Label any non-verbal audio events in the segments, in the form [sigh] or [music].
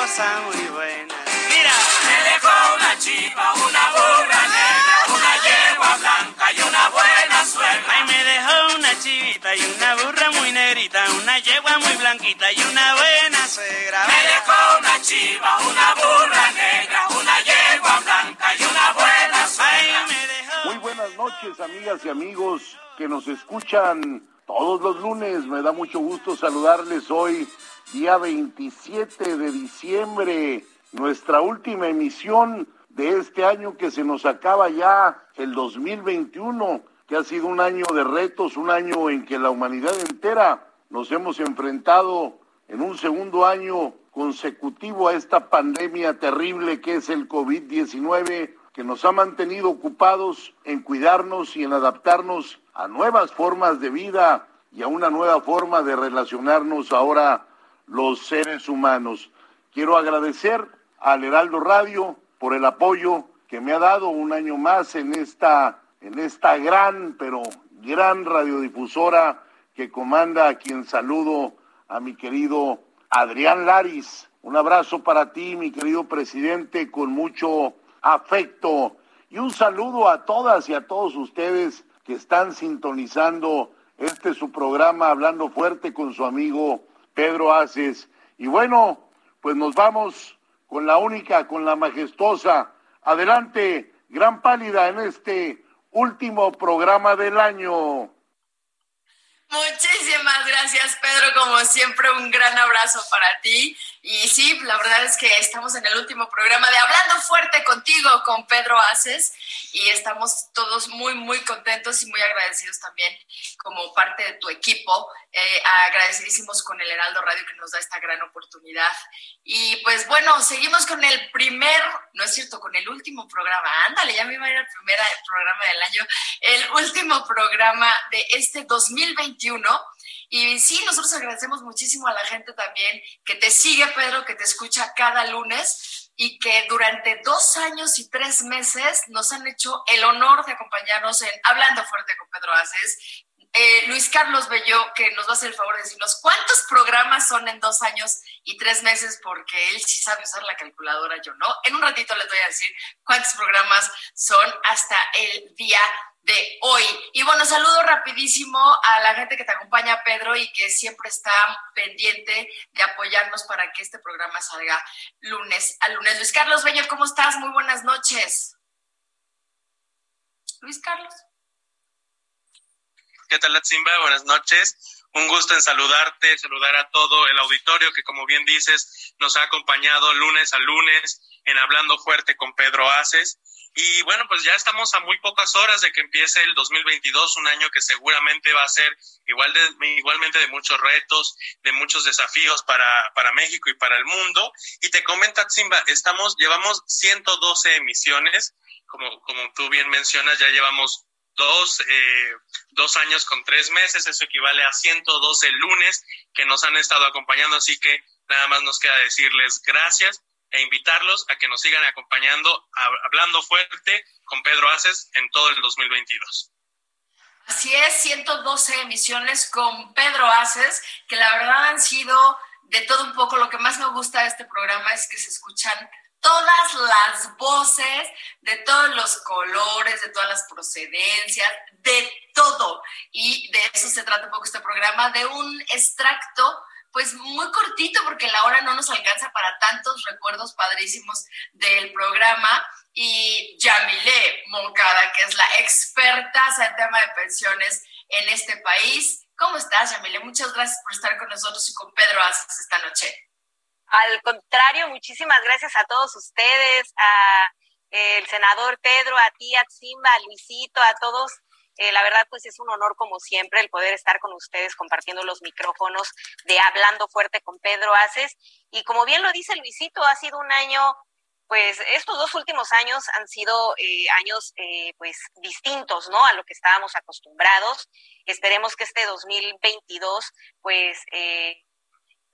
Cosas muy buenas. Mira, me dejó una chiva, una burra negra, una yegua blanca y una buena suegra. Ay, me dejó una chivita y una burra muy negrita, una yegua muy blanquita y una buena suegra. Me dejó una chiva, una burra negra, una yegua blanca y una buena suegra. Ay, me dejó... Muy buenas noches, amigas y amigos que nos escuchan todos los lunes. Me da mucho gusto saludarles hoy, día 27 de diciembre, nuestra última emisión de este año que se nos acaba ya, el 2021, que ha sido un año de retos, un año en que la humanidad entera nos hemos enfrentado en un segundo año consecutivo a esta pandemia terrible que es el COVID-19 que nos ha mantenido ocupados en cuidarnos y en adaptarnos a nuevas formas de vida y a una nueva forma de relacionarnos ahora los seres humanos. Quiero agradecer al Heraldo Radio por el apoyo que me ha dado un año más en esta, en esta gran, pero gran radiodifusora que comanda a quien saludo a mi querido Adrián Laris. Un abrazo para ti, mi querido presidente, con mucho afecto. Y un saludo a todas y a todos ustedes que están sintonizando este su programa Hablando Fuerte con su amigo Pedro Aces. Y bueno, pues nos vamos con la única, con la majestuosa. Adelante, gran pálida en este último programa del año. Muchísimas gracias, Pedro. Como siempre, un gran abrazo para ti. Y sí, la verdad es que estamos en el último programa de Hablando Fuerte contigo, con Pedro Aces. Y estamos todos muy, muy contentos y muy agradecidos también como parte de tu equipo. Eh, agradecidísimos con el Heraldo Radio que nos da esta gran oportunidad. Y pues bueno, seguimos con el primer, no es cierto, con el último programa. Ándale, ya me iba a ir al primer programa del año. El último programa de este 2021. Y sí, nosotros agradecemos muchísimo a la gente también que te sigue, Pedro, que te escucha cada lunes y que durante dos años y tres meses nos han hecho el honor de acompañarnos en Hablando Fuerte con Pedro Aces. Eh, Luis Carlos Bello, que nos va a hacer el favor de decirnos cuántos programas son en dos años y tres meses, porque él sí sabe usar la calculadora, yo no. En un ratito les voy a decir cuántos programas son hasta el día de hoy. Y bueno, saludo rapidísimo a la gente que te acompaña, Pedro, y que siempre está pendiente de apoyarnos para que este programa salga lunes a lunes. Luis Carlos Bello, ¿cómo estás? Muy buenas noches. Luis Carlos. ¿Qué tal, Simba? Buenas noches. Un gusto en saludarte, saludar a todo el auditorio que, como bien dices, nos ha acompañado lunes a lunes en Hablando Fuerte con Pedro Aces. Y bueno, pues ya estamos a muy pocas horas de que empiece el 2022, un año que seguramente va a ser igual de, igualmente de muchos retos, de muchos desafíos para, para México y para el mundo. Y te comenta, Simba, estamos, llevamos 112 emisiones, como, como tú bien mencionas, ya llevamos dos, eh, dos años con tres meses, eso equivale a 112 lunes que nos han estado acompañando, así que nada más nos queda decirles gracias e invitarlos a que nos sigan acompañando, hablando fuerte con Pedro Aces en todo el 2022. Así es, 112 emisiones con Pedro Aces, que la verdad han sido de todo un poco. Lo que más me gusta de este programa es que se escuchan todas las voces, de todos los colores, de todas las procedencias, de todo. Y de eso se trata un poco este programa, de un extracto pues muy cortito porque la hora no nos alcanza para tantos recuerdos padrísimos del programa. Y Yamile Moncada, que es la experta en tema de pensiones en este país. ¿Cómo estás, Yamile? Muchas gracias por estar con nosotros y con Pedro Aces esta noche. Al contrario, muchísimas gracias a todos ustedes, a el senador Pedro, a ti, a Simba, a Luisito, a todos. Eh, la verdad, pues es un honor, como siempre, el poder estar con ustedes compartiendo los micrófonos de Hablando Fuerte con Pedro Aces. Y como bien lo dice Luisito, ha sido un año, pues estos dos últimos años han sido eh, años, eh, pues distintos, ¿no? A lo que estábamos acostumbrados. Esperemos que este 2022, pues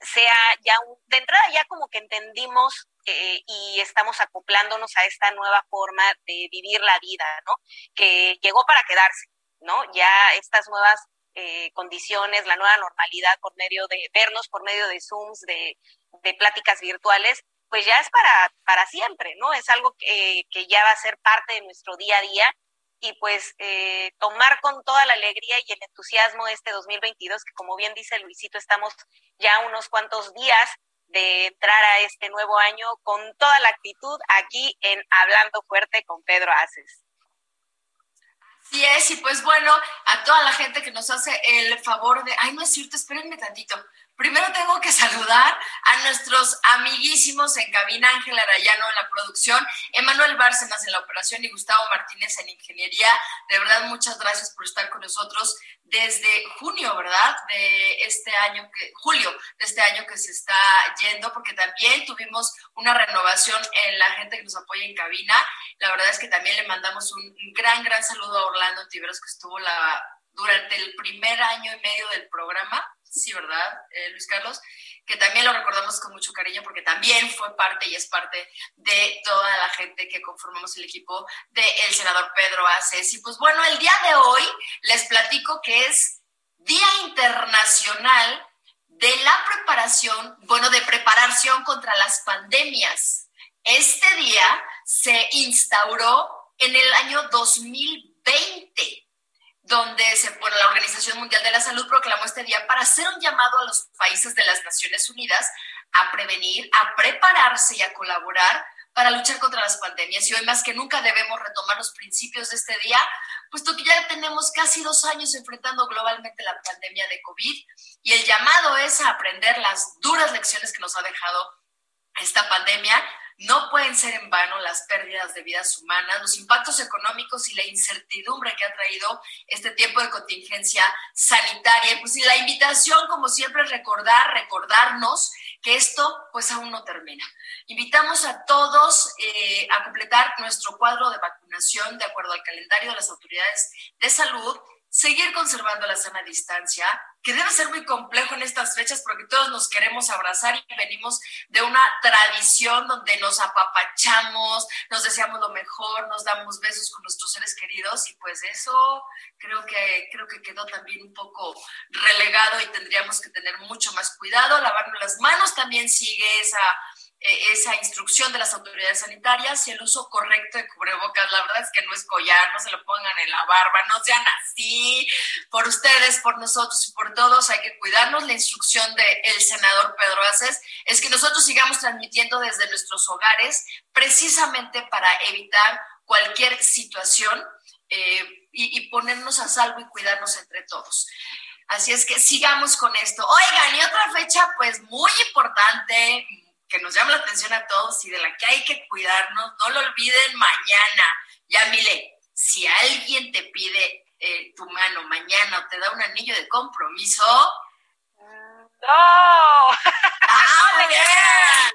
sea ya de entrada ya como que entendimos y estamos acoplándonos a esta nueva forma de vivir la vida, ¿no? Que llegó para quedarse, ¿no? Ya estas nuevas eh, condiciones, la nueva normalidad por medio de vernos, por medio de Zooms, de, de pláticas virtuales, pues ya es para, para siempre, ¿no? Es algo que, que ya va a ser parte de nuestro día a día y pues eh, tomar con toda la alegría y el entusiasmo este 2022, que como bien dice Luisito, estamos ya unos cuantos días de entrar a este nuevo año con toda la actitud aquí en Hablando Fuerte con Pedro Aces. Así es, y pues bueno, a toda la gente que nos hace el favor de, ay, no es cierto, espérenme tantito, Primero tengo que saludar a nuestros amiguísimos en cabina, Ángel Arayano en la producción, Emanuel Bárcenas en la operación y Gustavo Martínez en ingeniería. De verdad, muchas gracias por estar con nosotros desde junio, ¿verdad? De este año, que, julio de este año que se está yendo, porque también tuvimos una renovación en la gente que nos apoya en cabina. La verdad es que también le mandamos un gran, gran saludo a Orlando Tiberos, que estuvo la, durante el primer año y medio del programa sí, ¿verdad, eh, Luis Carlos? Que también lo recordamos con mucho cariño porque también fue parte y es parte de toda la gente que conformamos el equipo del senador Pedro Aces. Y pues bueno, el día de hoy les platico que es Día Internacional de la Preparación, bueno, de preparación contra las pandemias. Este día se instauró en el año 2020 donde se, bueno, la Organización Mundial de la Salud proclamó este día para hacer un llamado a los países de las Naciones Unidas a prevenir, a prepararse y a colaborar para luchar contra las pandemias. Y hoy más que nunca debemos retomar los principios de este día, puesto que ya tenemos casi dos años enfrentando globalmente la pandemia de COVID y el llamado es a aprender las duras lecciones que nos ha dejado esta pandemia no pueden ser en vano las pérdidas de vidas humanas, los impactos económicos y la incertidumbre que ha traído este tiempo de contingencia sanitaria. Pues y la invitación, como siempre, es recordar, recordarnos que esto pues aún no termina. Invitamos a todos eh, a completar nuestro cuadro de vacunación de acuerdo al calendario de las autoridades de salud seguir conservando la sana distancia, que debe ser muy complejo en estas fechas porque todos nos queremos abrazar y venimos de una tradición donde nos apapachamos, nos deseamos lo mejor, nos damos besos con nuestros seres queridos y pues eso creo que creo que quedó también un poco relegado y tendríamos que tener mucho más cuidado, lavarnos las manos también sigue esa esa instrucción de las autoridades sanitarias y el uso correcto de cubrebocas. La verdad es que no es collar, no se lo pongan en la barba, no sean así. Por ustedes, por nosotros y por todos hay que cuidarnos. La instrucción del senador Pedro Aces es que nosotros sigamos transmitiendo desde nuestros hogares precisamente para evitar cualquier situación eh, y, y ponernos a salvo y cuidarnos entre todos. Así es que sigamos con esto. Oigan, y otra fecha pues muy importante, que nos llama la atención a todos y de la que hay que cuidarnos, no lo olviden mañana. Ya, Mile, si alguien te pide eh, tu mano mañana o te da un anillo de compromiso. ¡No! ¡Ah, no le crean!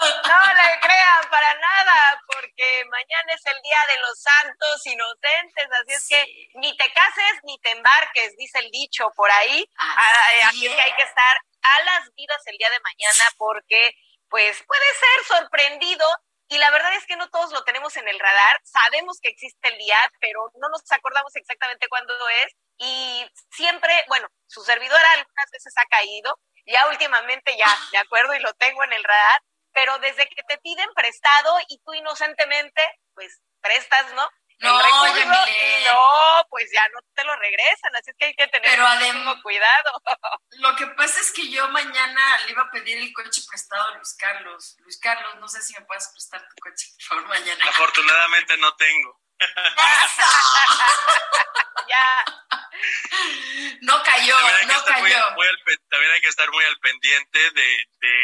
No le crean para nada, porque mañana es el día de los santos inocentes, así es que ni te cases ni te embarques, dice el dicho por ahí. Así, así que hay que estar a las vidas el día de mañana porque pues puede ser sorprendido y la verdad es que no todos lo tenemos en el radar. Sabemos que existe el día, pero no nos acordamos exactamente cuándo es. y siempre, bueno, su servidora algunas veces ha caído, ya últimamente ya, de acuerdo, y lo tengo en el radar, pero desde que te piden prestado y tú inocentemente, pues prestas, ¿no? No, no, pues ya no te lo regresan, así es que hay que tener muchísimo cuidado. [laughs] Lo que pasa es que yo mañana le iba a pedir el coche prestado a Luis Carlos. Luis Carlos, no sé si me puedes prestar tu coche, por favor, mañana. Afortunadamente no tengo. [laughs] ya. No cayó, no cayó. también hay que estar muy al pendiente de, de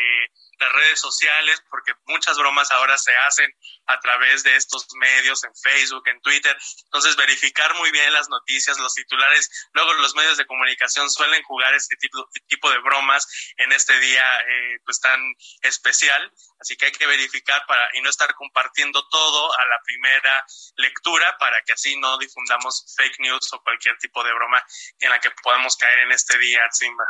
las redes sociales, porque muchas bromas ahora se hacen a través de estos medios, en Facebook, en Twitter. Entonces, verificar muy bien las noticias, los titulares. Luego, los medios de comunicación suelen jugar este tipo, tipo de bromas en este día eh, pues tan especial. Así que hay que verificar para y no estar compartiendo todo a la primera lectura para que así no difundamos fake news o cualquier tipo de broma en la que podamos caer en este día, Simba.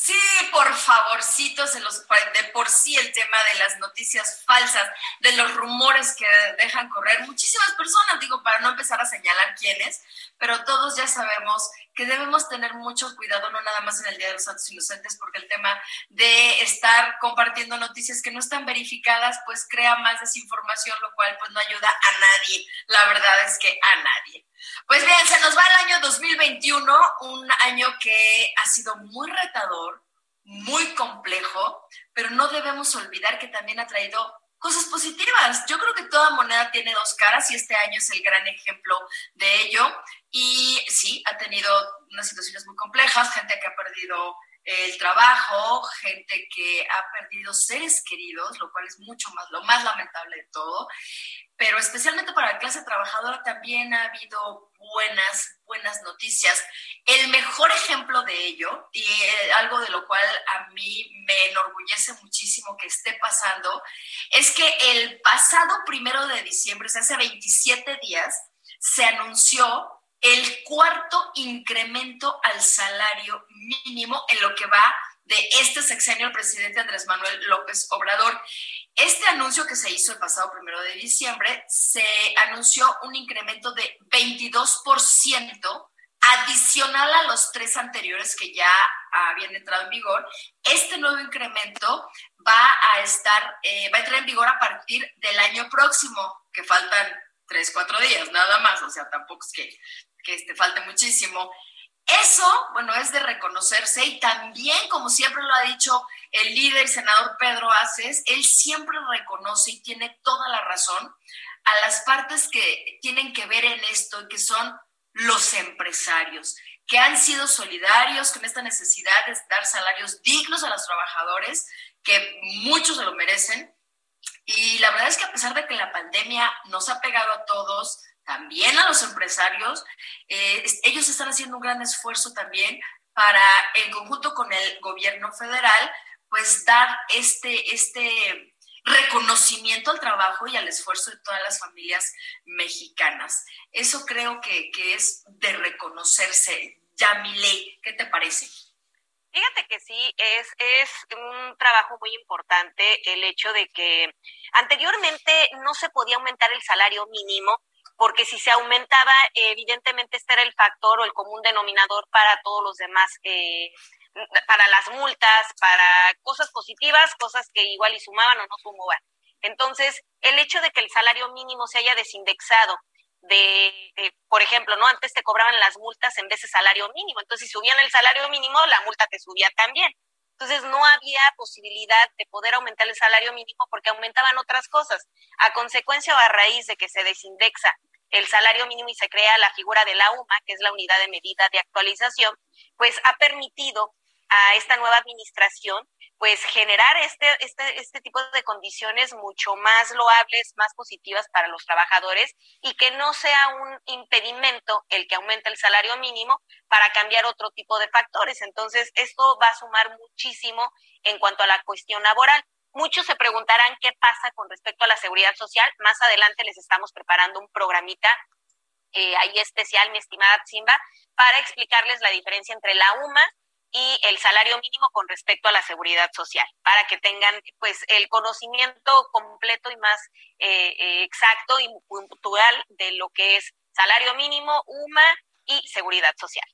Sí, por favorcito, se los, de por sí el tema de las noticias falsas, de los rumores que dejan correr muchísimas personas, digo, para no empezar a señalar quiénes, pero todos ya sabemos que debemos tener mucho cuidado, no nada más en el Día de los Santos Inocentes, porque el tema de estar compartiendo noticias que no están verificadas, pues crea más desinformación, lo cual pues no ayuda a nadie. La verdad es que a nadie. Pues bien, se nos va el año 2021, un año que ha sido muy retador, muy complejo, pero no debemos olvidar que también ha traído cosas positivas. Yo creo que toda moneda tiene dos caras y este año es el gran ejemplo de ello. Y sí, ha tenido unas situaciones muy complejas, gente que ha perdido el trabajo, gente que ha perdido seres queridos, lo cual es mucho más, lo más lamentable de todo pero especialmente para la clase trabajadora también ha habido buenas, buenas noticias. El mejor ejemplo de ello, y eh, algo de lo cual a mí me enorgullece muchísimo que esté pasando, es que el pasado primero de diciembre, o sea, hace 27 días, se anunció el cuarto incremento al salario mínimo en lo que va de este sexenio el presidente Andrés Manuel López Obrador. Este anuncio que se hizo el pasado primero de diciembre, se anunció un incremento de 22% adicional a los tres anteriores que ya habían entrado en vigor. Este nuevo incremento va a estar, eh, va a entrar en vigor a partir del año próximo, que faltan tres, cuatro días, nada más, o sea, tampoco es que, que este, falte muchísimo. Eso, bueno, es de reconocerse y también, como siempre lo ha dicho el líder senador Pedro Aces, él siempre reconoce y tiene toda la razón a las partes que tienen que ver en esto, que son los empresarios, que han sido solidarios con esta necesidad de dar salarios dignos a los trabajadores, que muchos se lo merecen. Y la verdad es que a pesar de que la pandemia nos ha pegado a todos, también a los empresarios. Eh, ellos están haciendo un gran esfuerzo también para, en conjunto con el gobierno federal, pues dar este, este reconocimiento al trabajo y al esfuerzo de todas las familias mexicanas. Eso creo que, que es de reconocerse. Yamile, ¿qué te parece? Fíjate que sí, es, es un trabajo muy importante el hecho de que anteriormente no se podía aumentar el salario mínimo porque si se aumentaba, evidentemente este era el factor o el común denominador para todos los demás, eh, para las multas, para cosas positivas, cosas que igual y sumaban o no sumaban. Entonces, el hecho de que el salario mínimo se haya desindexado de, por ejemplo, ¿no? Antes te cobraban las multas en vez de salario mínimo. Entonces, si subían el salario mínimo, la multa te subía también. Entonces no había posibilidad de poder aumentar el salario mínimo porque aumentaban otras cosas. A consecuencia o a raíz de que se desindexa el salario mínimo y se crea la figura de la UMA, que es la unidad de medida de actualización, pues ha permitido a esta nueva administración pues generar este, este, este tipo de condiciones mucho más loables, más positivas para los trabajadores y que no sea un impedimento el que aumente el salario mínimo para cambiar otro tipo de factores. Entonces, esto va a sumar muchísimo en cuanto a la cuestión laboral. Muchos se preguntarán qué pasa con respecto a la seguridad social. Más adelante les estamos preparando un programita eh, ahí especial, mi estimada Simba, para explicarles la diferencia entre la UMA y el salario mínimo con respecto a la seguridad social, para que tengan pues el conocimiento completo y más eh, eh, exacto y puntual de lo que es salario mínimo, UMA y Seguridad Social.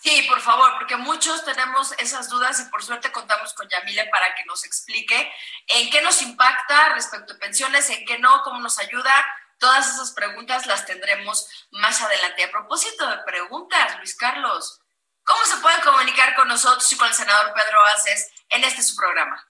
Sí, por favor, porque muchos tenemos esas dudas y por suerte contamos con Yamile para que nos explique en qué nos impacta respecto a pensiones, en qué no, cómo nos ayuda. Todas esas preguntas las tendremos más adelante. A propósito de preguntas, Luis Carlos, ¿cómo se pueden comunicar con nosotros y con el senador Pedro Aces en este su programa?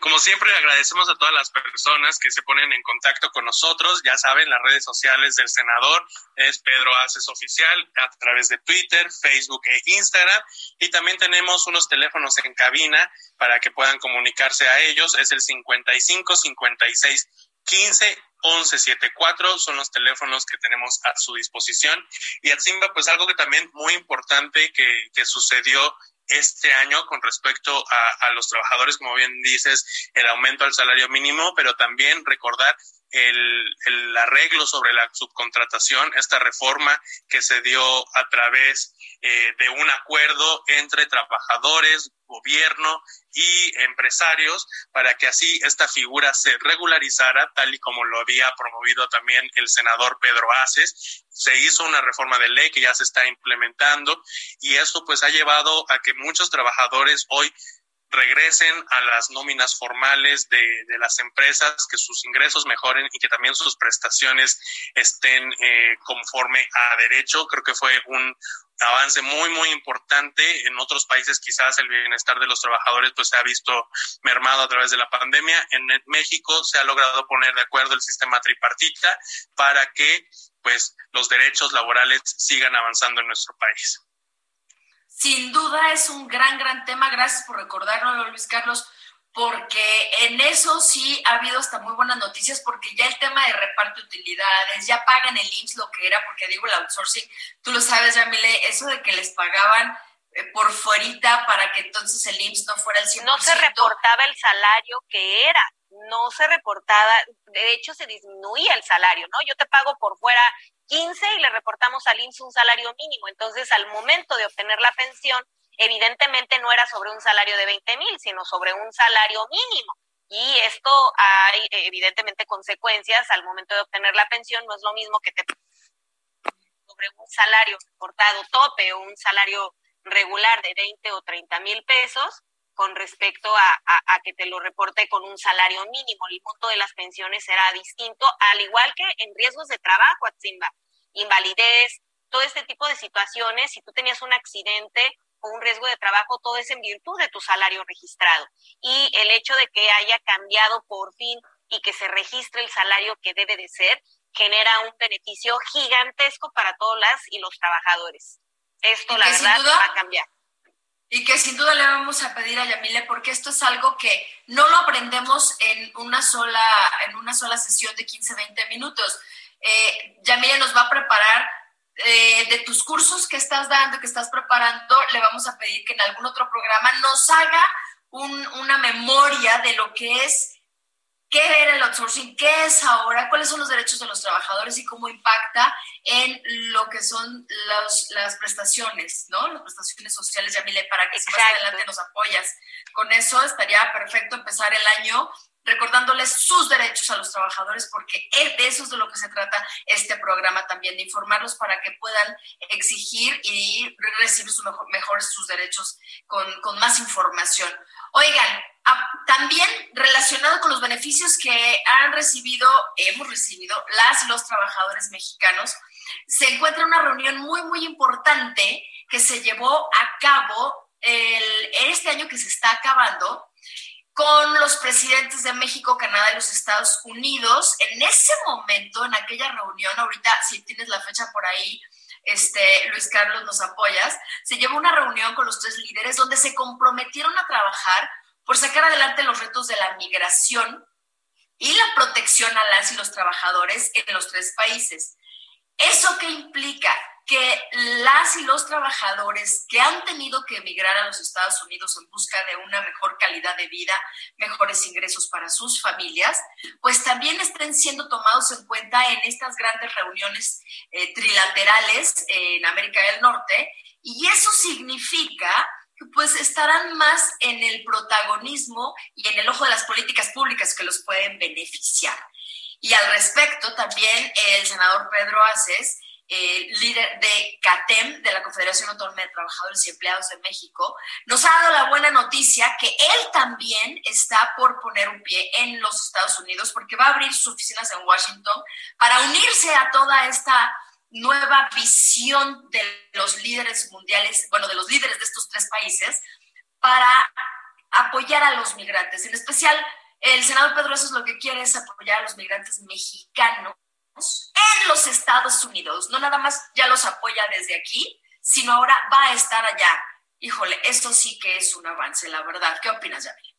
Como siempre, agradecemos a todas las personas que se ponen en contacto con nosotros. Ya saben, las redes sociales del senador es Pedro Aces Oficial a través de Twitter, Facebook e Instagram. Y también tenemos unos teléfonos en cabina para que puedan comunicarse a ellos. Es el 55 56 15 1174 son los teléfonos que tenemos a su disposición. Y Atzimba, pues algo que también muy importante que, que sucedió este año con respecto a, los trabajadores, como bien dices, el aumento al salario mínimo, pero también recordar el, arreglo sobre la subcontratación, esta reforma que se dio a través eh, de un acuerdo entre trabajadores, gobierno y empresarios para que así esta figura se regularizara tal y como lo había promovido también el senador Pedro Aces. Se hizo una reforma de ley que ya se está implementando y esto pues ha llevado a que muchos trabajadores hoy regresen a las nóminas formales de, las empresas, que sus ingresos mejoren y que también sus prestaciones estén eh, conforme a derecho. Creo que fue un avance muy, muy importante. En otros países quizás el bienestar de los trabajadores pues se ha visto mermado a través de la pandemia. En México se ha logrado poner de acuerdo el sistema tripartita para que pues los derechos laborales sigan avanzando en nuestro país. Sin duda es un gran, gran tema. Gracias por recordarnos, Luis Carlos, porque en eso sí ha habido hasta muy buenas noticias, porque ya el tema de reparto de utilidades, ya pagan el IMSS lo que era, porque digo el outsourcing, tú lo sabes, Yamile, eso de que les pagaban eh, por fuerita para que entonces el IMSS no fuera el 100%. No se reportaba el salario que era, no se reportaba, de hecho se disminuía el salario, ¿no? Yo te pago por fuera 15 y le reportamos al IMSS un salario mínimo. Entonces, al momento de obtener la pensión, evidentemente no era sobre un salario de 20 mil, sino sobre un salario mínimo. Y esto hay evidentemente consecuencias al momento de obtener la pensión. No es lo mismo que te sobre un salario reportado tope o un salario regular de 20 o 30 mil pesos con respecto a, a, que te lo reporte con un salario mínimo. El monto de las pensiones será distinto, al igual que en riesgos de trabajo, Atzimba, invalidez, todo este tipo de situaciones. Si tú tenías un accidente o un riesgo de trabajo, todo es en virtud de tu salario registrado. Y el hecho de que haya cambiado por fin y que se registre el salario que debe de ser, genera un beneficio gigantesco para todas las y los trabajadores. Esto, la verdad, va a cambiar y que sin duda le vamos a pedir a Yamile porque esto es algo que no lo aprendemos en una sola, en una sola sesión de 15, 20 minutos. Eh, Yamile nos va a preparar eh, de tus cursos que estás dando, que estás preparando, le vamos a pedir que en algún otro programa nos haga una memoria de lo que es qué era el outsourcing, qué es ahora, cuáles son los derechos de los trabajadores y cómo impacta en lo que son las prestaciones, ¿no? Las prestaciones sociales, Yamile, para que si más adelante nos apoyas. Con eso estaría perfecto empezar el año recordándoles sus derechos a los trabajadores, porque de eso es de lo que se trata este programa también, de informarlos para que puedan exigir y recibir sus mejor, sus derechos con, con más información. Oigan, también relacionado con los beneficios que han recibido, hemos recibido las los trabajadores mexicanos, se encuentra una reunión muy, muy importante que se llevó a cabo el, este año que se está acabando con los presidentes de México, Canadá y los Estados Unidos. En ese momento, en aquella reunión, ahorita si tienes la fecha por ahí, este, Luis Carlos, nos apoyas, se llevó una reunión con los tres líderes donde se comprometieron a trabajar por sacar adelante los retos de la migración y la protección a las y los trabajadores en los tres países. ¿Eso qué implica? Que las y los trabajadores que han tenido que emigrar a los Estados Unidos en busca de una mejor calidad de vida, mejores ingresos para sus familias, pues también estén siendo tomados en cuenta en estas grandes reuniones eh, trilaterales en América del Norte. Y eso significa pues estarán más en el protagonismo y en el ojo de las políticas públicas que los pueden beneficiar. Y al respecto, también el senador Pedro Aces eh, líder de CATEM, de la Confederación Autónoma de Trabajadores y Empleados de México, nos ha dado la buena noticia que él también está por poner un pie en los Estados Unidos porque va a abrir sus oficinas en Washington para unirse a toda esta nueva visión de los líderes mundiales, bueno, de los líderes de estos tres países, para apoyar a los migrantes. En especial, el senador Pedro es lo que quiere es apoyar a los migrantes mexicanos en los Estados Unidos. No nada más ya los apoya desde aquí, sino ahora va a estar allá. Híjole, esto sí que es un avance, la verdad. ¿Qué opinas, Yamil?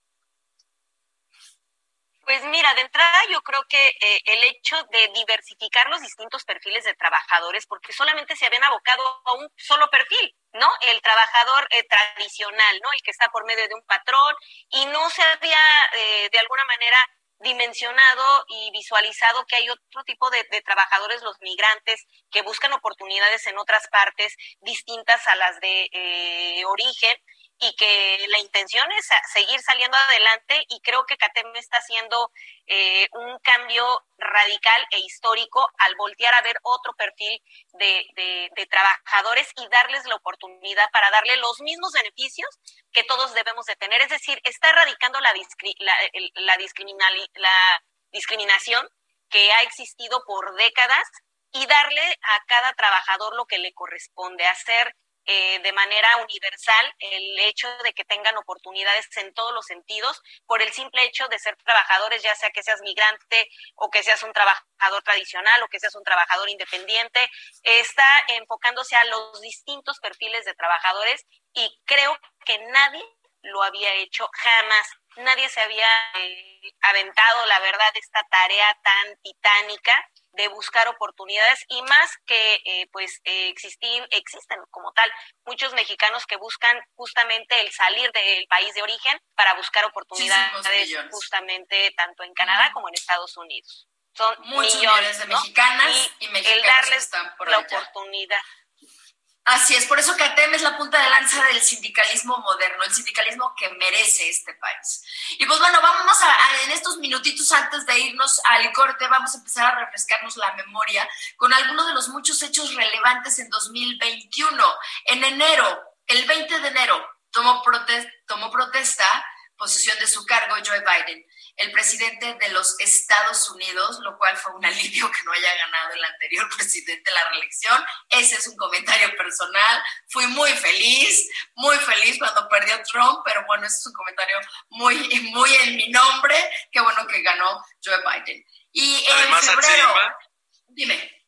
Pues mira, de entrada yo creo que eh, el hecho de diversificar los distintos perfiles de trabajadores, porque solamente se habían abocado a un solo perfil, ¿no? El trabajador eh, tradicional, ¿no? El que está por medio de un patrón y no se había eh, de alguna manera dimensionado y visualizado que hay otro tipo de, trabajadores, los migrantes, que buscan oportunidades en otras partes distintas a las de eh, origen y que la intención es seguir saliendo adelante y creo que CATEM está haciendo eh, un cambio radical e histórico al voltear a ver otro perfil de, trabajadores y darles la oportunidad para darle los mismos beneficios que todos debemos de tener. Es decir, está erradicando la, la, la, la discriminación que ha existido por décadas y darle a cada trabajador lo que le corresponde hacer eh, de manera universal el hecho de que tengan oportunidades en todos los sentidos por el simple hecho de ser trabajadores, ya sea que seas migrante o que seas un trabajador tradicional o que seas un trabajador independiente, está enfocándose a los distintos perfiles de trabajadores y creo que nadie lo había hecho jamás. Nadie se había eh, aventado, la verdad, esta tarea tan titánica de buscar oportunidades y más que eh, pues eh, existen como tal muchos mexicanos que buscan justamente el salir del país de origen para buscar oportunidades justamente tanto en Canadá como en Estados Unidos. Son millones, de mexicanas y, mexicanos el darles están por la oportunidad. Así es, por eso CATEM es la punta de lanza del sindicalismo moderno, el sindicalismo que merece este país. Y pues bueno, vamos a, en estos minutitos antes de irnos al corte, vamos a empezar a refrescarnos la memoria con algunos de los muchos hechos relevantes en 2021. En enero, el 20 de enero, tomó, tomó protesta, posesión de su cargo Joe Biden el presidente de los Estados Unidos, lo cual fue un alivio que no haya ganado el anterior [laughs] presidente la reelección. Ese es un comentario personal. Fui muy feliz, muy feliz cuando perdió Trump, pero bueno, ese es un comentario muy, muy en mi nombre. Qué bueno que ganó Joe Biden. Y en febrero, dime.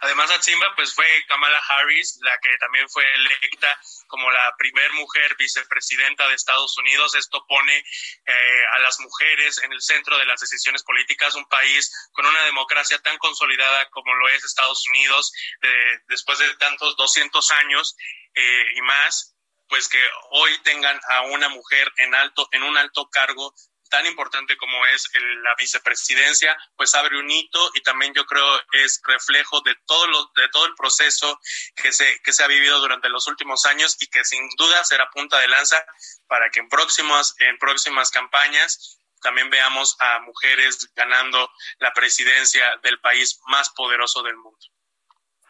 Además, a Simba, pues fue Kamala Harris, la que también fue electa como la primer mujer vicepresidenta de Estados Unidos. Esto pone eh, a las mujeres en el centro de las decisiones políticas, un país con una democracia tan consolidada como lo es Estados Unidos, después de tantos 200 años eh, y más pues que hoy tengan a una mujer en alto en un alto cargo tan importante como es la vicepresidencia, pues abre un hito y también yo creo es reflejo de todo, lo, de todo el proceso que se, que se ha vivido durante los últimos años y que sin duda será punta de lanza para que en próximas, en próximas campañas también veamos a mujeres ganando la presidencia del país más poderoso del mundo.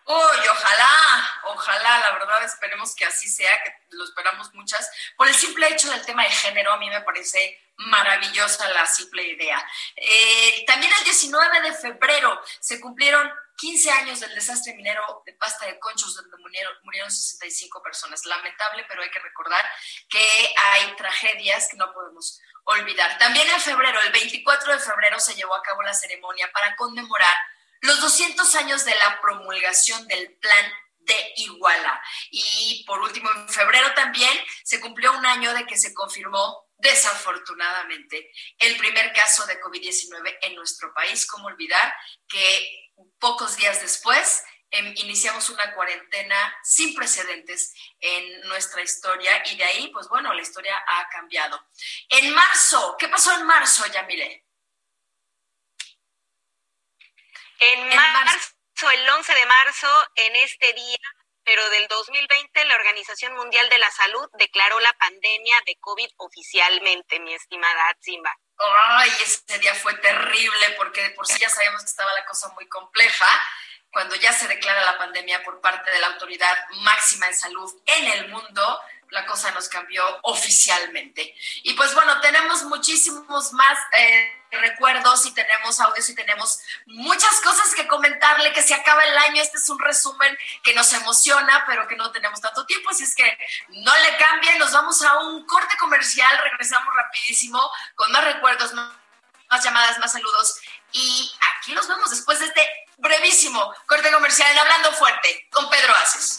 Uy, ojalá, ojalá, la verdad esperemos que así sea, que lo esperamos muchas. Por el simple hecho del tema de género, a mí me parece maravillosa la simple idea. Eh, también el 19 de febrero se cumplieron 15 años del desastre minero de pasta de conchos donde murieron, murieron 65 personas. Lamentable, pero hay que recordar que hay tragedias que no podemos olvidar. También en febrero, el 24 de febrero, se llevó a cabo la ceremonia para conmemorar los 200 años de la promulgación del Plan de Iguala. Y por último, en febrero también se cumplió un año de que se confirmó desafortunadamente el primer caso de COVID-19 en nuestro país. ¿Cómo olvidar que pocos días después em, iniciamos una cuarentena sin precedentes en nuestra historia y de ahí, pues bueno, la historia ha cambiado. En marzo, ¿qué pasó en marzo, Yamile? En, marzo, el 11 de marzo, en este día, pero del 2020, la Organización Mundial de la Salud declaró la pandemia de COVID oficialmente, mi estimada Zimba. Ay, ese día fue terrible porque por sí ya sabíamos que estaba la cosa muy compleja. cuando ya se declara la pandemia por parte de la autoridad máxima en salud en el mundo, la cosa nos cambió oficialmente. Y pues bueno, tenemos muchísimos más eh, recuerdos y tenemos audios y tenemos muchas cosas que comentarle, que se acaba el año, este es un resumen que nos emociona, pero que no tenemos tanto tiempo, así es que no le cambien, nos vamos a un corte comercial, regresamos rapidísimo con más recuerdos, más llamadas, más saludos y aquí nos vemos después de este brevísimo corte comercial Hablando Fuerte con Pedro Aces.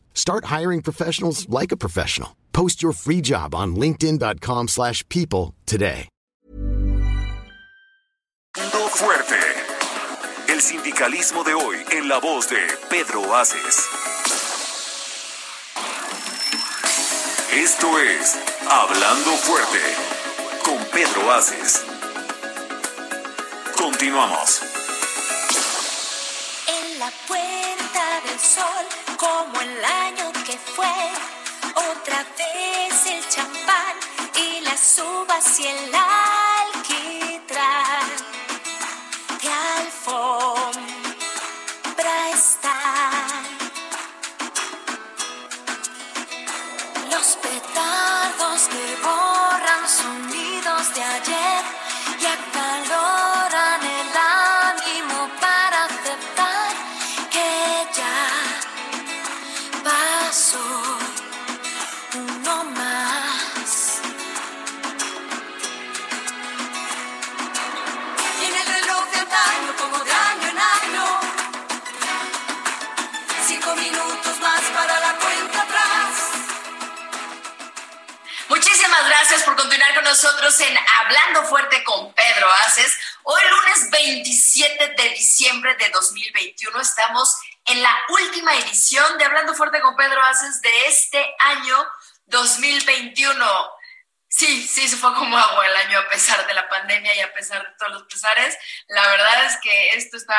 Start hiring professionals like a professional. Post your free job on linkedin.com/people slash people today. Hablando Fuerte. El sindicalismo de hoy en la voz de Pedro Aces. Esto es Hablando Fuerte con Pedro Aces. Continuamos. En la puerta del sol, como el año uvas y el nosotros en Hablando Fuerte con Pedro Aces. Hoy lunes 27 de diciembre de 2021 estamos en la última edición de Hablando Fuerte con Pedro Aces de este año 2021. Sí, sí, se fue como agua el año a pesar de la pandemia y a pesar de todos los pesares. La verdad es que esto está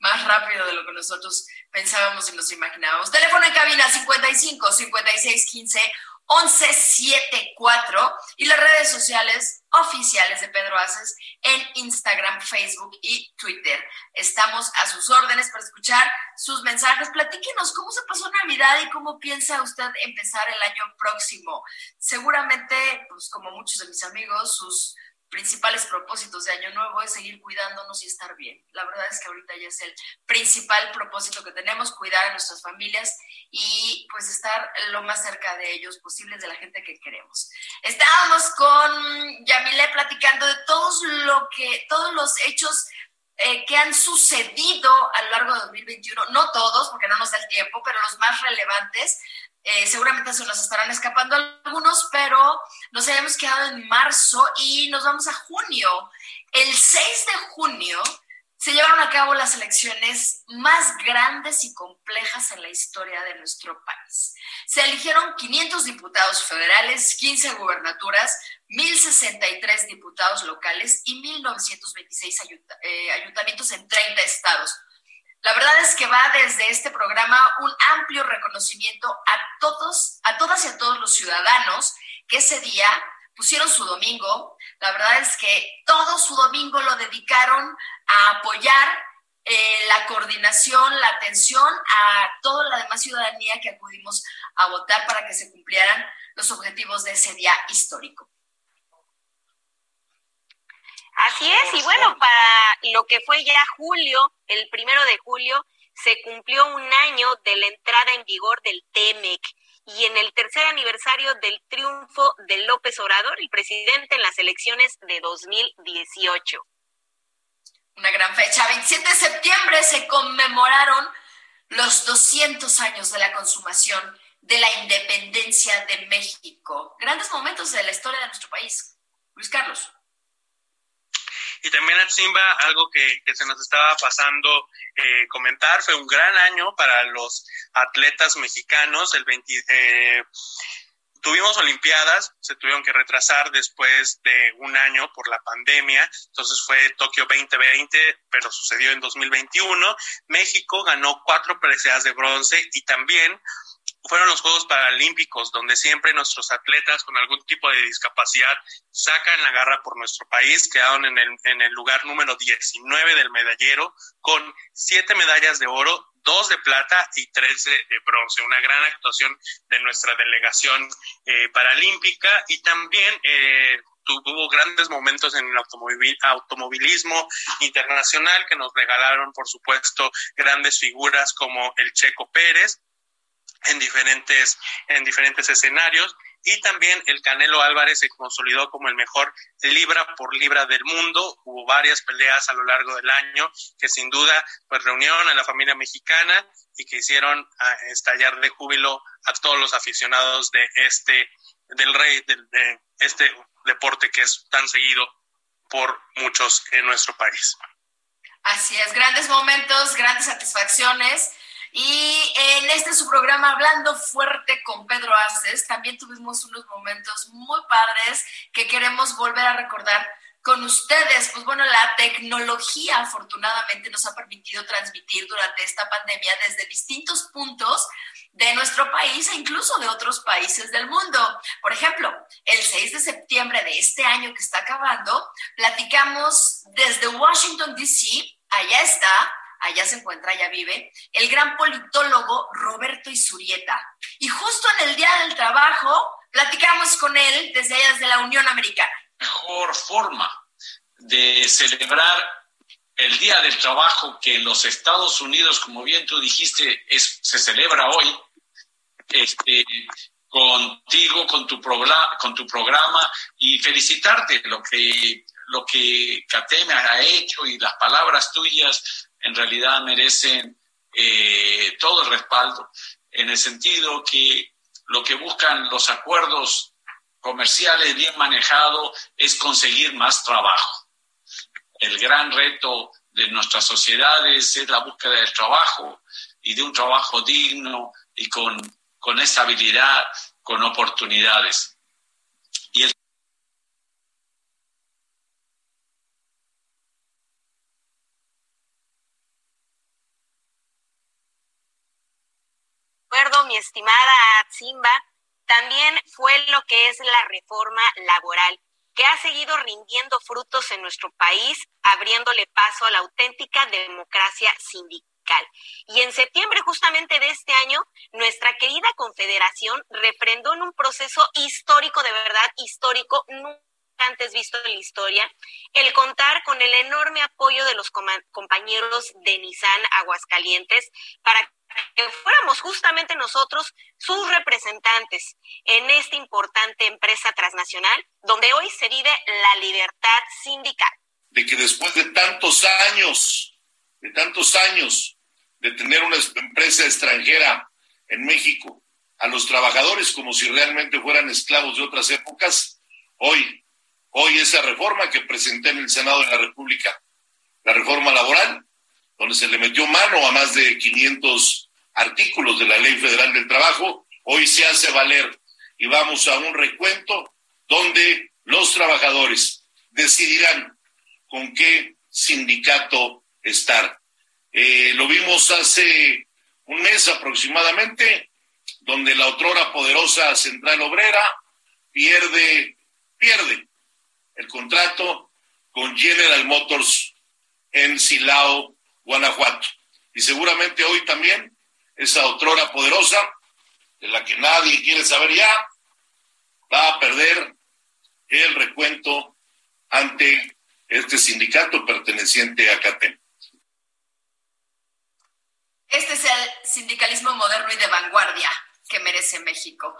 más rápido de lo que nosotros pensábamos y nos imaginábamos. Teléfono en cabina 55 56 15 1174 y las redes sociales oficiales de Pedro Aces en Instagram, Facebook y Twitter. Estamos a sus órdenes para escuchar sus mensajes. Platíquenos cómo se pasó Navidad y cómo piensa usted empezar el año próximo. Seguramente, pues como muchos de mis amigos, sus principales propósitos de Año Nuevo es seguir cuidándonos y estar bien. La verdad es que ahorita ya es el principal propósito que tenemos, cuidar a nuestras familias y pues estar lo más cerca de ellos posibles, de la gente que queremos. Estábamos con Yamile platicando de todos lo que, todos los hechos eh, que han sucedido a lo largo de 2021, no todos, porque no nos da el tiempo, pero los más relevantes. Eh, seguramente se nos estarán escapando algunos, pero nos habíamos quedado en marzo y nos vamos a junio. El 6 de junio se llevaron a cabo las elecciones más grandes y complejas en la historia de nuestro país. Se eligieron 500 diputados federales, 15 gubernaturas, 1.063 diputados locales y 1.926 ayunt- eh, ayuntamientos en 30 estados. La verdad es que va desde este programa un amplio reconocimiento a todos, a todas y a todos los ciudadanos que ese día pusieron su domingo. La verdad es que todo su domingo lo dedicaron a apoyar eh, la coordinación, la atención a toda la demás ciudadanía que acudimos a votar para que se cumplieran los objetivos de ese día histórico. Así es, y bueno, para lo que fue ya julio, el primero de julio, se cumplió un año de la entrada en vigor del TEMEC y en el tercer aniversario del triunfo de López Obrador, el presidente en las elecciones de 2018. Una gran fecha. 27 de septiembre se conmemoraron los 200 años de la consumación de la independencia de México. Grandes momentos de la historia de nuestro país. Luis Carlos. Y también a Simba, algo que, se nos estaba pasando eh, comentar, fue un gran año para los atletas mexicanos. El 20, eh, tuvimos Olimpiadas, se tuvieron que retrasar después de un año por la pandemia, entonces fue Tokio 2020, pero sucedió en 2021. México ganó cuatro preseas de bronce y también fueron los Juegos Paralímpicos, donde siempre nuestros atletas con algún tipo de discapacidad sacan la garra por nuestro país, quedaron en el, en el lugar número 19 del medallero, con siete medallas de oro, dos de plata y tres de, bronce. Una gran actuación de nuestra delegación eh, paralímpica y también eh, tuvo grandes momentos en el automovilismo internacional que nos regalaron, por supuesto, grandes figuras como el Checo Pérez, en diferentes, en diferentes escenarios. Y también el Canelo Álvarez se consolidó como el mejor libra por libra del mundo. Hubo varias peleas a lo largo del año que sin duda pues reunieron a la familia mexicana y que hicieron ah, estallar de júbilo a todos los aficionados de este, del rey, de este deporte que es tan seguido por muchos en nuestro país. Así es, grandes momentos, grandes satisfacciones y en este su programa Hablando Fuerte con Pedro Aces, también tuvimos unos momentos muy padres que queremos volver a recordar con ustedes. Pues bueno, la tecnología afortunadamente nos ha permitido transmitir durante esta pandemia desde distintos puntos de nuestro país e incluso de otros países del mundo. Por ejemplo, el 6 de septiembre de este año que está acabando, platicamos desde Washington, D.C., allá está allá se encuentra, allá vive, el gran politólogo Roberto Isurieta. Y justo en el Día del Trabajo platicamos con él desde allá, desde la Unión Americana. Mejor forma de celebrar el Día del Trabajo que en los Estados Unidos, como bien tú dijiste, se celebra hoy, este, contigo, con tu, con tu programa y felicitarte lo que, lo que Cateme ha hecho y las palabras tuyas en realidad merecen eh, todo el respaldo, en el sentido que lo que buscan los acuerdos comerciales bien manejados es conseguir más trabajo. El gran reto de nuestras sociedades es la búsqueda del trabajo y de un trabajo digno y con, con estabilidad, con oportunidades. Y el mi estimada Simba, también fue lo que es la reforma laboral, que ha seguido rindiendo frutos en nuestro país, abriéndole paso a la auténtica democracia sindical. Y en septiembre justamente de este año, nuestra querida Confederación refrendó en un proceso histórico, de verdad histórico, nunca antes visto en la historia, el contar con el enorme apoyo de los compañeros de Nissan Aguascalientes para que fuéramos justamente nosotros sus representantes en esta importante empresa transnacional donde hoy se vive la libertad sindical. De que después de tantos años, de tantos años de tener una empresa extranjera en México, a los trabajadores como si realmente fueran esclavos de otras épocas, hoy, hoy esa reforma que presenté en el Senado de la República, la reforma laboral, donde se le metió mano a más de 500 artículos de la Ley Federal del Trabajo, hoy se hace valer y vamos a un recuento donde los trabajadores decidirán con qué sindicato estar. Eh, lo vimos hace un mes aproximadamente, donde la otrora poderosa Central Obrera pierde, pierde el contrato con General Motors en Silao, Guanajuato. Y seguramente hoy también esa otrora poderosa, de la que nadie quiere saber ya, va a perder el recuento ante este sindicato perteneciente a CATEM. Este es el sindicalismo moderno y de vanguardia que merece México.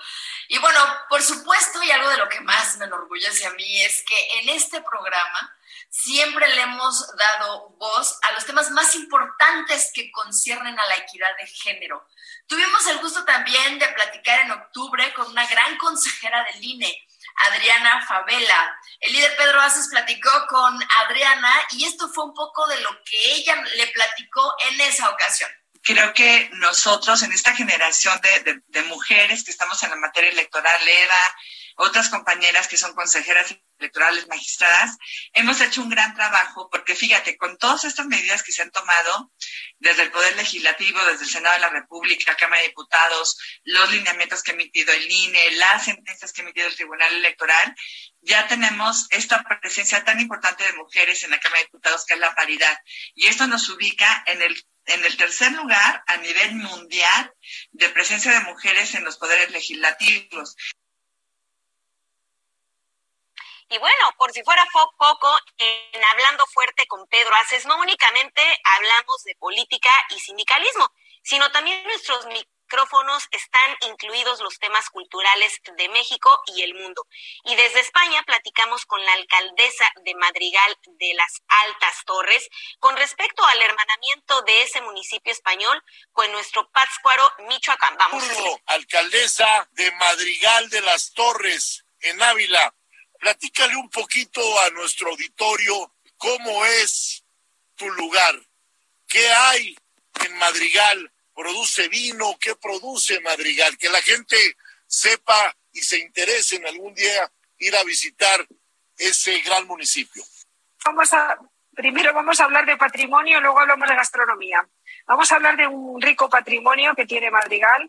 Y bueno, por supuesto, y algo de lo que más me enorgullece a mí es que en este programa siempre le hemos dado voz a los temas más importantes que conciernen a la equidad de género. Tuvimos el gusto también de platicar en octubre con una gran consejera del INE, Adriana Favela. El líder Pedro Aces platicó con Adriana y esto fue un poco de lo que ella le platicó en esa ocasión creo que nosotros en esta generación de, mujeres que estamos en la materia electoral, Eda, otras compañeras que son consejeras electorales magistradas, hemos hecho un gran trabajo porque fíjate, con todas estas medidas que se han tomado desde el Poder Legislativo, desde el Senado de la República, Cámara de Diputados, los lineamientos que ha emitido el INE, las sentencias que ha emitido el Tribunal Electoral, ya tenemos esta presencia tan importante de mujeres en la Cámara de Diputados que es la paridad. Y esto nos ubica en el en el tercer lugar a nivel mundial de presencia de mujeres en los poderes legislativos. Y bueno, por si fuera poco, en Hablando Fuerte con Pedro Aces, no únicamente hablamos de política y sindicalismo, sino también nuestros micrófonos están incluidos los temas culturales de México y el mundo. Y desde España platicamos con la alcaldesa de Madrigal de las Altas Torres con respecto al hermanamiento de ese municipio español con nuestro Pátzcuaro, Michoacán. Vamos. alcaldesa de Madrigal de las Torres, en Ávila. Platícale un poquito a nuestro auditorio cómo es tu lugar, qué hay en Madrigal produce vino, qué produce Madrigal, que la gente sepa y se interese en algún día ir a visitar ese gran municipio. Vamos a, primero vamos a hablar de patrimonio, luego hablamos de gastronomía. Vamos a hablar de un rico patrimonio que tiene Madrigal.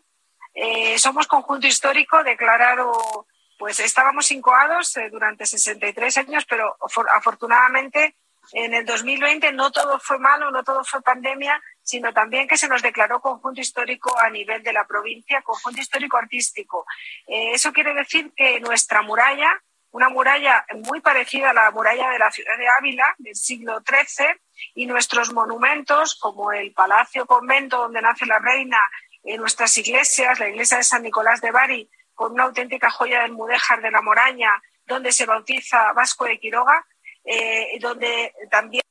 Eh, somos conjunto histórico declarado, pues estábamos incoados eh, durante 63 años, pero afortunadamente en el 2020 no todo fue malo, no todo fue pandemia, sino también que se nos declaró conjunto histórico a nivel de la provincia, conjunto histórico artístico. Eh, eso quiere decir que nuestra muralla, una muralla muy parecida a la muralla de la ciudad de Ávila del siglo XIII, y nuestros monumentos, como el Palacio Convento donde nace la reina, en nuestras iglesias, la iglesia de San Nicolás de Bari, con una auténtica joya del Mudéjar de la Moraña, donde se bautiza Vasco de Quiroga, eh, donde también...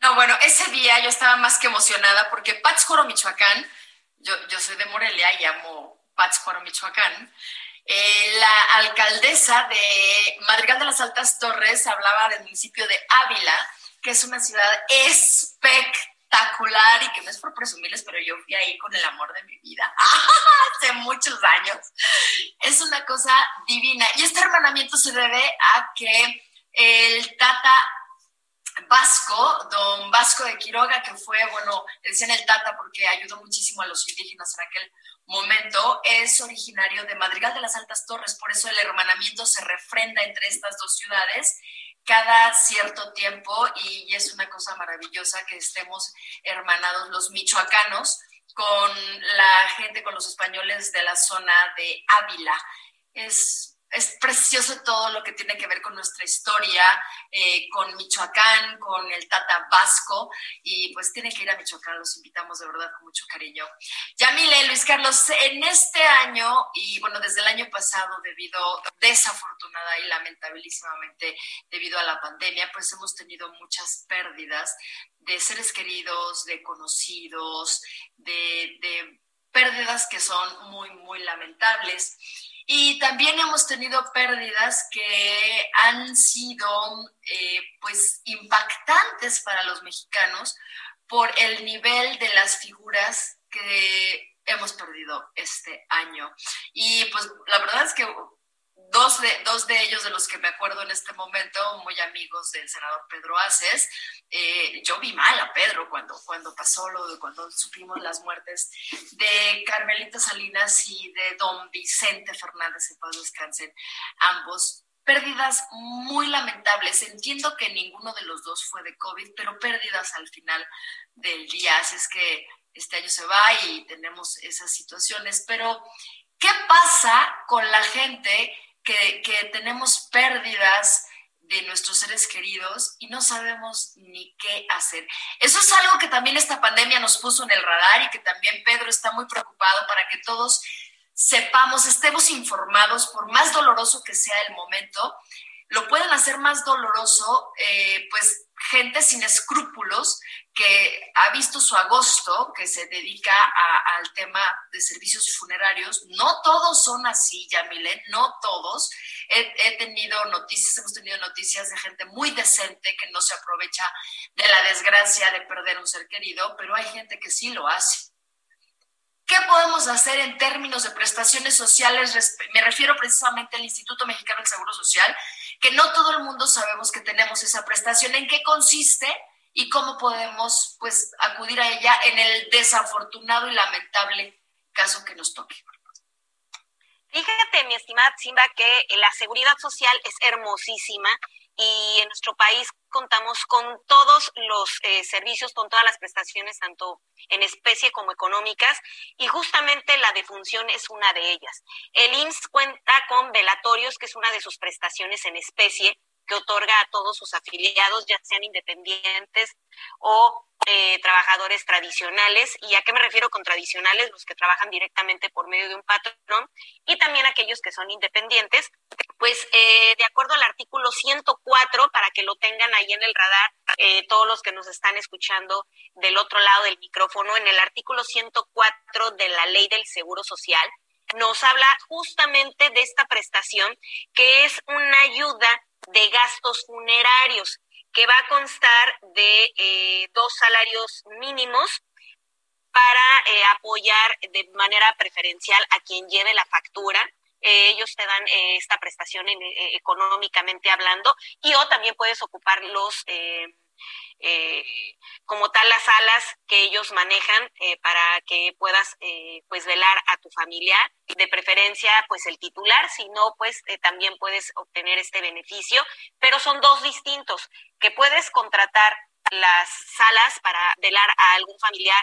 No, bueno, ese día yo estaba más que emocionada porque Pátzcuaro, Michoacán, yo, yo soy de Morelia y amo Pátzcuaro, Michoacán, eh, la alcaldesa de Madrigal de las Altas Torres hablaba del municipio de Ávila, que es una ciudad espectacular y que no es por presumirles, pero yo fui ahí con el amor de mi vida [laughs] hace muchos años. Es una cosa divina. Y este hermanamiento se debe a que el Tata Vasco, don Vasco de Quiroga, que fue, bueno, decían el Tata porque ayudó muchísimo a los indígenas en aquel momento, es originario de Madrigal de las Altas Torres, por eso el hermanamiento se refrenda entre estas dos ciudades cada cierto tiempo y es una cosa maravillosa que estemos hermanados los michoacanos con la gente, con los españoles de la zona de Ávila. Es es precioso todo lo que tiene que ver con nuestra historia, eh, con Michoacán, con el Tata Vasco, y pues tienen que ir a Michoacán, los invitamos de verdad con mucho cariño. Yamile, Luis Carlos, en este año, y bueno, desde el año pasado, debido, desafortunada y lamentabilísimamente, debido a la pandemia, pues hemos tenido muchas pérdidas de seres queridos, de conocidos, de, de pérdidas que son muy, muy lamentables. Y también hemos tenido pérdidas que han sido eh, pues impactantes para los mexicanos por el nivel de las figuras que hemos perdido este año. Y pues la verdad es que dos de, dos de ellos de los que me acuerdo en este momento, muy amigos del senador Pedro Aces. Eh, yo vi mal a Pedro cuando, cuando pasó lo de cuando supimos las muertes de Carmelita Salinas y de don Vicente Fernández, en paz descansen, ambos pérdidas muy lamentables. Entiendo que ninguno de los dos fue de COVID, pero pérdidas al final del día. Así es que este año se va y tenemos esas situaciones. Pero, ¿qué pasa con la gente que, tenemos pérdidas de nuestros seres queridos y no sabemos ni qué hacer. Eso es algo que también esta pandemia nos puso en el radar y que también Pedro está muy preocupado para que todos sepamos, estemos informados, por más doloroso que sea el momento, lo pueden hacer más doloroso, eh, pues gente sin escrúpulos que ha visto su agosto, que se dedica al tema de servicios funerarios. No todos son así, Yamile, no todos. He, tenido noticias, hemos tenido noticias de gente muy decente que no se aprovecha de la desgracia de perder un ser querido, pero hay gente que sí lo hace. ¿Qué podemos hacer en términos de prestaciones sociales? Me refiero precisamente al Instituto Mexicano del Seguro Social, que no todo el mundo sabemos que tenemos esa prestación. ¿En qué consiste? y cómo podemos pues acudir a ella en el desafortunado y lamentable caso que nos toque. Fíjate, mi estimada Simba, que la seguridad social es hermosísima y en nuestro país contamos con todos los eh, servicios, con todas las prestaciones, tanto en especie como económicas, y justamente la defunción es una de ellas. El IMSS velatorios, que es una de sus prestaciones en especie, que otorga a todos sus afiliados, ya sean independientes o eh, trabajadores tradicionales. ¿Y a qué me refiero con tradicionales? Los que trabajan directamente por medio de un patrón y también aquellos que son independientes. Pues eh, de acuerdo al artículo 104, para que lo tengan ahí en el radar, eh, todos los que nos están escuchando del otro lado del micrófono, en el artículo 104 de la ley del Seguro Social, nos habla justamente de esta prestación que es una ayuda de gastos funerarios, que va a constar de eh, dos salarios mínimos para eh, apoyar de manera preferencial a quien lleve la factura. Eh, ellos te dan esta prestación económicamente hablando y o también puedes ocupar los eh, como tal las salas que ellos manejan eh, para que puedas eh, pues velar a tu familiar, de preferencia pues el titular, si no pues también puedes obtener este beneficio, pero son dos distintos, que puedes contratar las salas para velar a algún familiar,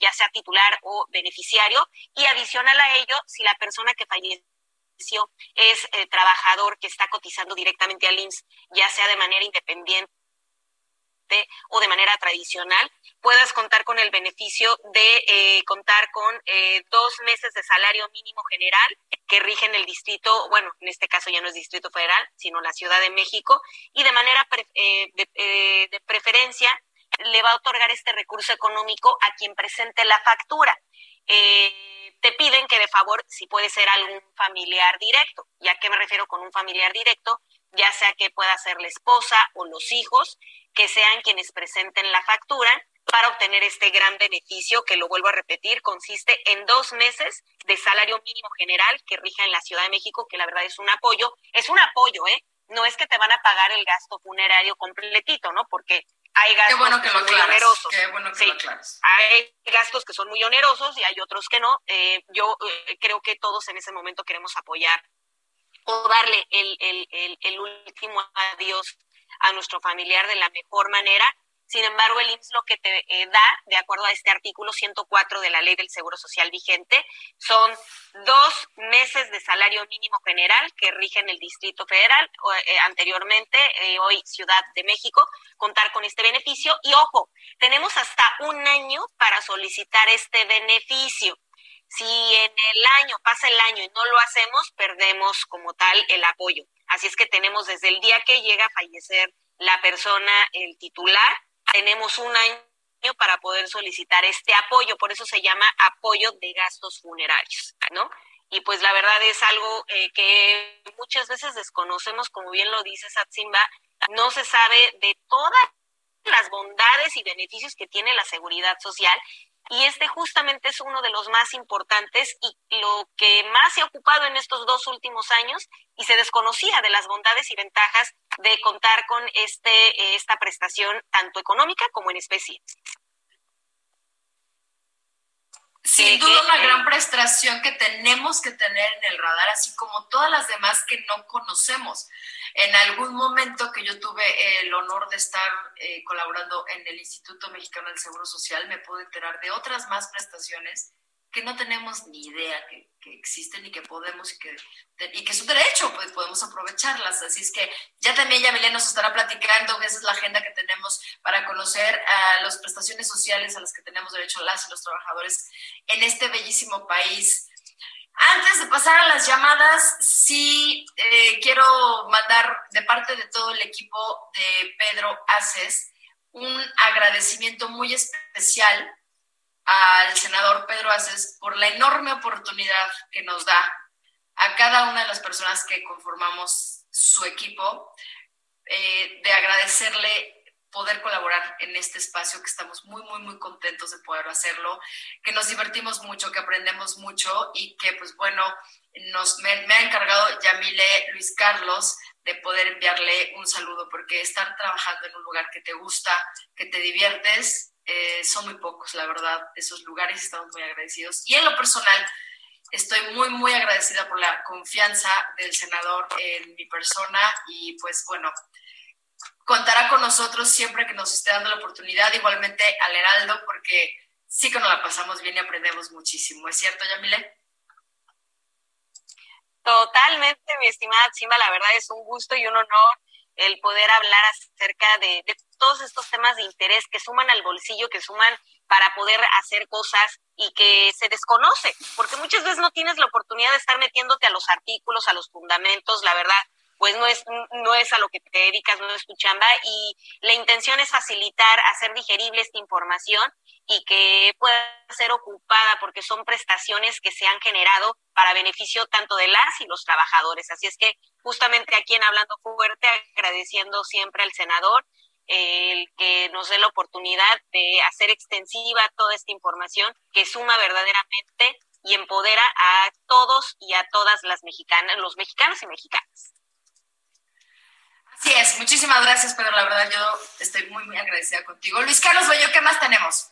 ya sea titular o beneficiario, y adicional a ello, si la persona que falleció es trabajador que está cotizando directamente al IMSS, ya sea de manera independiente o de manera tradicional, puedas contar con el beneficio de eh, contar con eh, dos meses de salario mínimo general que rigen el distrito, bueno, en este caso ya no es distrito federal, sino la Ciudad de México, y de manera eh, de, preferencia le va a otorgar este recurso económico a quien presente la factura. te piden que de favor, si puede ser algún familiar directo. ¿Ya qué me refiero con un familiar directo? Ya sea que pueda ser la esposa o los hijos, que sean quienes presenten la factura para obtener este gran beneficio que lo vuelvo a repetir, consiste en dos meses de salario mínimo general que rija en la Ciudad de México, que la verdad es un apoyo, es un apoyo, ¿eh? No es que te van a pagar el gasto funerario completito, ¿no? Porque hay gastos bueno que, son muy onerosos. Qué bueno que lo hay gastos que son muy onerosos y hay otros que no. Eh, yo eh, creo que todos en ese momento queremos apoyar o darle el, el, el, último adiós a nuestro familiar de la mejor manera. Sin embargo, el IMSS lo que te eh, da, de acuerdo a este artículo 104 de la Ley del Seguro Social vigente, son dos meses de salario mínimo general que rigen el Distrito Federal, eh, anteriormente, eh, hoy Ciudad de México, contar con este beneficio. Y ojo, tenemos hasta un año para solicitar este beneficio. Si en el año pasa el año y no lo hacemos, perdemos como tal el apoyo. Así es que tenemos desde el día que llega a fallecer la persona, el titular, tenemos un año para poder solicitar este apoyo, por eso se llama apoyo de gastos funerarios, ¿no? Y pues la verdad es algo eh, que muchas veces desconocemos, como bien lo dice Satsimba, no se sabe de todas las bondades y beneficios que tiene la seguridad social y este justamente es uno de los más importantes y lo que más se ha ocupado en estos dos últimos años y se desconocía de las bondades y ventajas de contar con este esta prestación tanto económica como en especie. Sin duda una gran prestación que tenemos que tener en el radar, así como todas las demás que no conocemos. En algún momento que yo tuve el honor de estar eh, colaborando en el Instituto Mexicano del Seguro Social, me pude enterar de otras más prestaciones que no tenemos ni idea que, existen y que podemos y que, y que es un derecho, pues podemos aprovecharlas. Así es que ya también Yamile nos estará platicando, esa es la agenda que tenemos para conocer a las prestaciones sociales a las que tenemos derecho las y los trabajadores en este bellísimo país. Antes de pasar a las llamadas, sí eh, quiero mandar de parte de todo el equipo de Pedro Aces un agradecimiento muy especial al senador Pedro Aces por la enorme oportunidad que nos da a cada una de las personas que conformamos su equipo, eh, de agradecerle poder colaborar en este espacio, que estamos muy, muy, muy contentos de poder hacerlo, que nos divertimos mucho, que aprendemos mucho y que, pues bueno, nos, me, ha encargado Yamile Luis Carlos de poder enviarle un saludo, porque estar trabajando en un lugar que te gusta, que te diviertes, eh, son muy pocos, la verdad, esos lugares, estamos muy agradecidos. Y en lo personal, estoy muy, muy agradecida por la confianza del senador en mi persona y pues bueno, contará con nosotros siempre que nos esté dando la oportunidad, igualmente al Heraldo, porque sí que nos la pasamos bien y aprendemos muchísimo. ¿Es cierto, Yamile? Totalmente, mi estimada Simba, la verdad es un gusto y un honor el poder hablar acerca de, todos estos temas de interés que suman al bolsillo, que suman para poder hacer cosas y que se desconoce, porque muchas veces no tienes la oportunidad de estar metiéndote a los artículos, a los fundamentos, la verdad, pues no es, no es a lo que te dedicas, no es tu chamba y la intención es facilitar, hacer digerible esta información y que pueda ser ocupada porque son prestaciones que se han generado para beneficio tanto de las y los trabajadores. Así es que justamente aquí en Hablando Fuerte, agradeciendo siempre al senador el que nos dé la oportunidad de hacer extensiva toda esta información que suma verdaderamente y empodera a todos y a todas las mexicanas, los mexicanos y mexicanas. Así es, muchísimas gracias, Pedro. La verdad, yo estoy muy, muy agradecida contigo. Luis Carlos Bello, ¿qué más tenemos?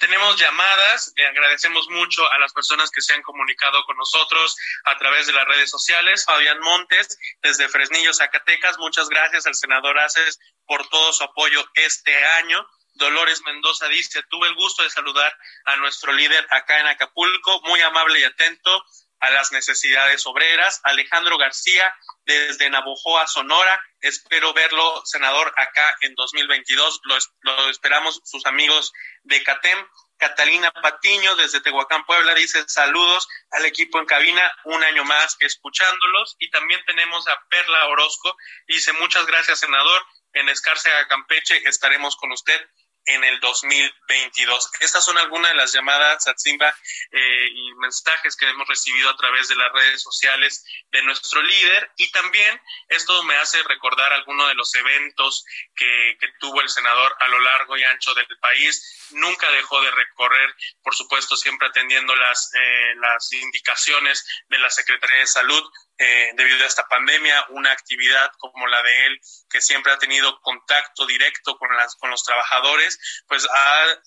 Tenemos llamadas, le agradecemos mucho a las personas que se han comunicado con nosotros a través de las redes sociales. Fabián Montes, desde Fresnillo, Zacatecas, muchas gracias al senador Aces por todo su apoyo este año. Dolores Mendoza dice, tuve el gusto de saludar a nuestro líder acá en Acapulco, muy amable y atento a las necesidades obreras. Alejandro García, desde Navojoa, Sonora. Espero verlo, senador, acá en 2022. Lo, lo esperamos sus amigos de CATEM. Catalina Patiño, desde Tehuacán, Puebla, dice saludos al equipo en cabina, un año más escuchándolos. Y también tenemos a Perla Orozco, dice muchas gracias, senador. En Escárcega, Campeche, estaremos con usted en el 2022. Estas son algunas de las llamadas a Simba eh, y mensajes que hemos recibido a través de las redes sociales de nuestro líder y también esto me hace recordar algunos de los eventos que, que tuvo el senador a lo largo y ancho del país. Nunca dejó de recorrer, por supuesto, siempre atendiendo las, eh, las indicaciones de la Secretaría de Salud, eh, debido a esta pandemia, una actividad como la de él, que siempre ha tenido contacto directo con, las, con los trabajadores, pues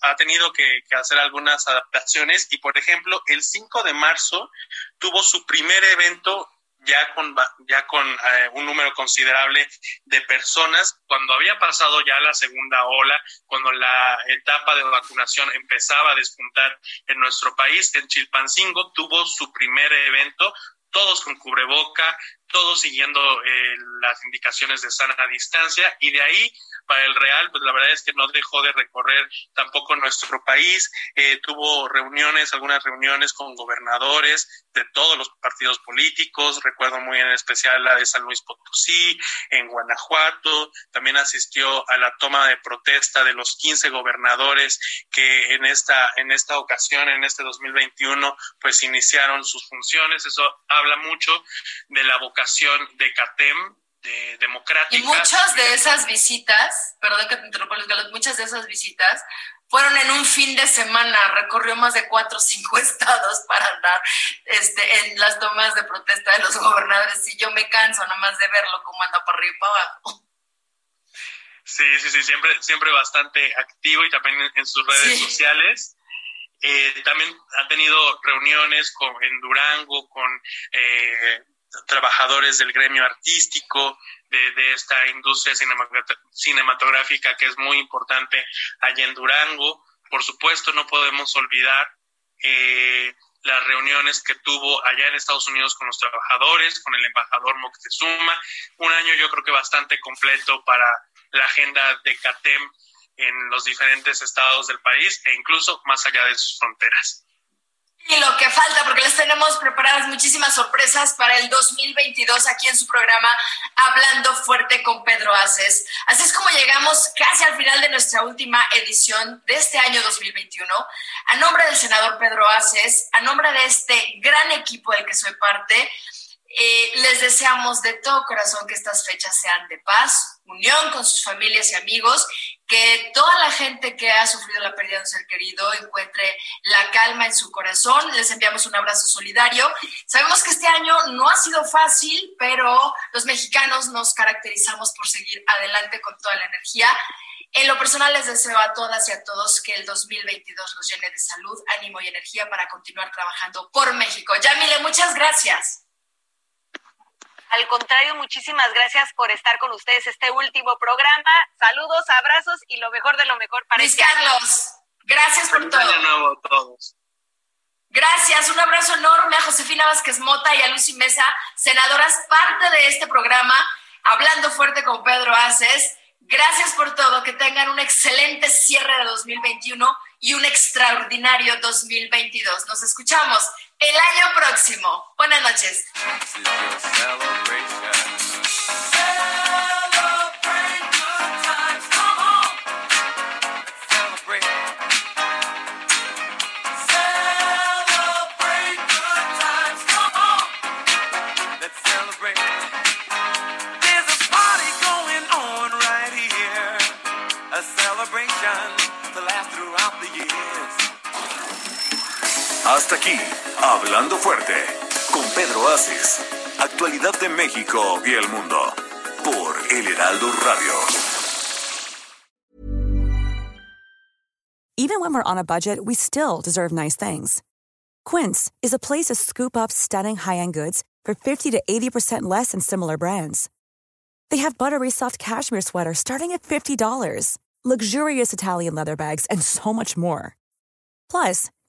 ha, tenido que, hacer algunas adaptaciones. Y, por ejemplo, el 5 de marzo tuvo su primer evento ya con, ya con eh, un número considerable de personas, cuando había pasado ya la segunda ola, cuando la etapa de vacunación empezaba a despuntar en nuestro país, en Chilpancingo tuvo su primer evento todos con cubreboca, todos siguiendo eh, las indicaciones de sana distancia y de ahí para el Real, pues la verdad es que no dejó de recorrer tampoco nuestro país, eh, tuvo reuniones, algunas reuniones con gobernadores de todos los partidos políticos, recuerdo muy en especial la de San Luis Potosí, en Guanajuato, también asistió a la toma de protesta de los 15 gobernadores que en esta, en esta ocasión, en este 2021, pues iniciaron sus funciones, eso habla mucho de la vocación de CATEM, democrática. Y muchas de esas visitas, perdón que te interrumpa, muchas de esas visitas fueron en un fin de semana, recorrió más de cuatro o cinco [laughs] estados para andar este, en las tomas de protesta de los gobernadores y yo me canso nomás de verlo como anda para arriba y para abajo. Sí, sí, sí, siempre, siempre bastante activo y también en, sus redes sociales. Eh, también ha tenido reuniones con, en Durango con eh, trabajadores del gremio artístico, de, esta industria cinematográfica que es muy importante allá en Durango. Por supuesto, no podemos olvidar eh, las reuniones que tuvo allá en Estados Unidos con los trabajadores, con el embajador Moctezuma. Un año yo creo que bastante completo para la agenda de CATEM en los diferentes estados del país e incluso más allá de sus fronteras. Y lo que falta, porque les tenemos preparadas muchísimas sorpresas para el 2022 aquí en su programa Hablando Fuerte con Pedro Aces. Así es como llegamos casi al final de nuestra última edición de este año 2021. A nombre del senador Pedro Aces, a nombre de este gran equipo del que soy parte, eh, les deseamos de todo corazón que estas fechas sean de paz, unión con sus familias y amigos, que toda la gente que ha sufrido la pérdida de un ser querido encuentre la calma en su corazón. Les enviamos un abrazo solidario. Sabemos que este año no ha sido fácil, pero los mexicanos nos caracterizamos por seguir adelante con toda la energía. En lo personal les deseo a todas y a todos que el 2022 los llene de salud, ánimo y energía para continuar trabajando por México. Yamile, muchas gracias. Al contrario, muchísimas gracias por estar con ustedes este último programa. Saludos, abrazos y lo mejor de lo mejor para Luis este Carlos, gracias por todo. Año nuevo a todos. Gracias, un abrazo enorme a Josefina Vázquez Mota y a Lucy Mesa, senadoras, parte de este programa, hablando fuerte con Pedro Aces. Gracias por todo, que tengan un excelente cierre de 2021 y un extraordinario 2022. Nos escuchamos el año próximo. Buenas noches. Hasta aquí, Hablando Fuerte, con Pedro. Actualidad de México y el mundo. Por El Heraldo Radio. Even when we're on a budget, we still deserve nice things. Quince is a place to scoop up stunning high end goods for 50 to 80% less than similar brands. They have buttery soft cashmere sweaters starting at $50, luxurious Italian leather bags, and so much more. Plus,